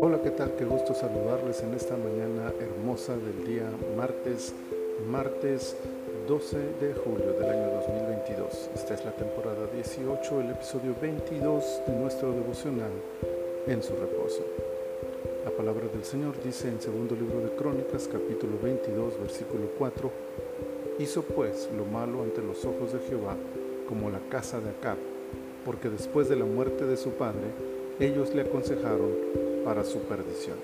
Hola, ¿qué tal? Qué gusto saludarles en esta mañana hermosa del día martes, martes 12 de julio del año 2022. Esta es la temporada 18, el episodio 22 de nuestro devocional en su reposo. La palabra del Señor dice en segundo libro de Crónicas, capítulo 22, versículo 4, hizo pues lo malo ante los ojos de Jehová, como la casa de Acab, porque después de la muerte de su padre, ellos le aconsejaron para su perdición.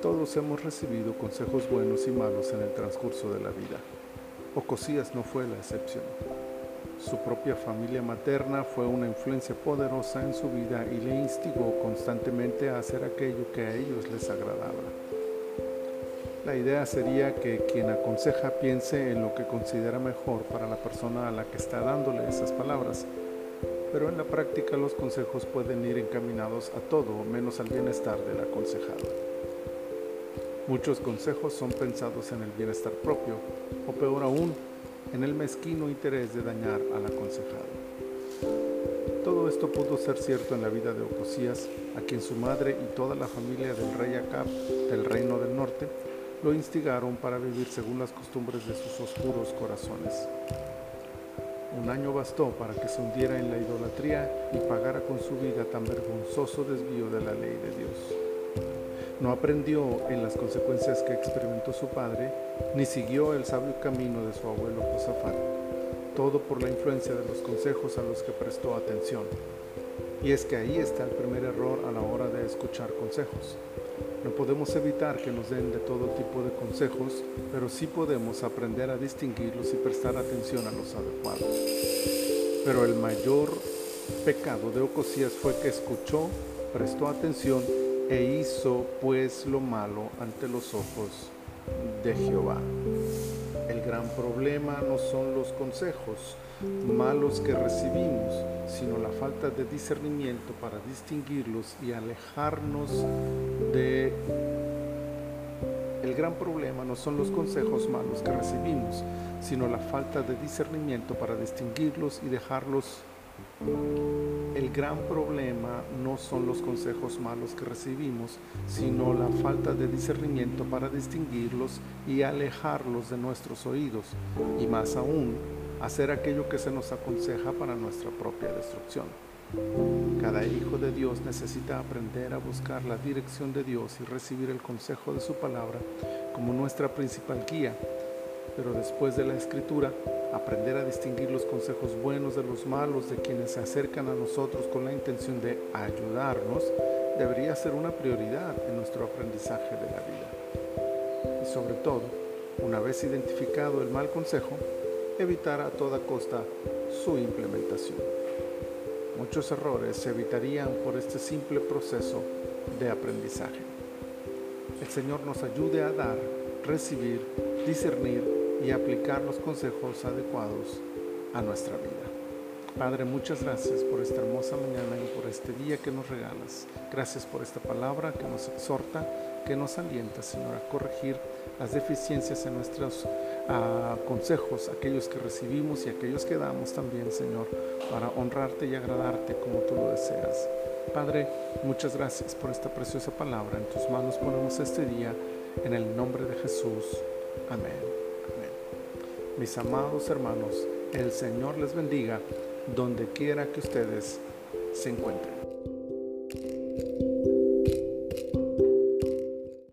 Todos hemos recibido consejos buenos y malos en el transcurso de la vida. Ocosías no fue la excepción. Su propia familia materna fue una influencia poderosa en su vida y le instigó constantemente a hacer aquello que a ellos les agradaba. La idea sería que quien aconseja piense en lo que considera mejor para la persona a la que está dándole esas palabras pero en la práctica los consejos pueden ir encaminados a todo menos al bienestar del aconsejado. Muchos consejos son pensados en el bienestar propio, o peor aún, en el mezquino interés de dañar al aconsejado. Todo esto pudo ser cierto en la vida de Ocosías, a quien su madre y toda la familia del rey Acab del reino del norte lo instigaron para vivir según las costumbres de sus oscuros corazones. Un año bastó para que se hundiera en la idolatría y pagara con su vida tan vergonzoso desvío de la ley de Dios. No aprendió en las consecuencias que experimentó su padre, ni siguió el sabio camino de su abuelo Josafat, todo por la influencia de los consejos a los que prestó atención. Y es que ahí está el primer error a la hora de escuchar consejos. No podemos evitar que nos den de todo tipo de consejos, pero sí podemos aprender a distinguirlos y prestar atención a los adecuados. Pero el mayor pecado de Ocosías fue que escuchó, prestó atención e hizo pues lo malo ante los ojos de Jehová. El gran problema no son los consejos malos que recibimos, sino la falta de discernimiento para distinguirlos y alejarnos de... El gran problema no son los consejos malos que recibimos, sino la falta de discernimiento para distinguirlos y dejarlos el gran problema no son los consejos malos que recibimos, sino la falta de discernimiento para distinguirlos y alejarlos de nuestros oídos, y más aún, hacer aquello que se nos aconseja para nuestra propia destrucción. Cada hijo de Dios necesita aprender a buscar la dirección de Dios y recibir el consejo de su palabra como nuestra principal guía, pero después de la escritura, aprender a distinguir los consejos buenos de los malos de quienes se acercan a nosotros con la intención de ayudarnos debería ser una prioridad en nuestro aprendizaje de la vida. Y sobre todo, una vez identificado el mal consejo, evitar a toda costa su implementación. Muchos errores se evitarían por este simple proceso de aprendizaje. El Señor nos ayude a dar, recibir, discernir y aplicar los consejos adecuados a nuestra vida. Padre, muchas gracias por esta hermosa mañana y por este día que nos regalas. Gracias por esta palabra que nos exhorta, que nos alienta, Señor, a corregir las deficiencias en nuestros ah, consejos, aquellos que recibimos y aquellos que damos también, Señor, para honrarte y agradarte como tú lo deseas. Padre, muchas gracias por esta preciosa palabra. En tus manos ponemos este día, en el nombre de Jesús. Amén. Mis amados hermanos, el Señor les bendiga donde quiera que ustedes se encuentren.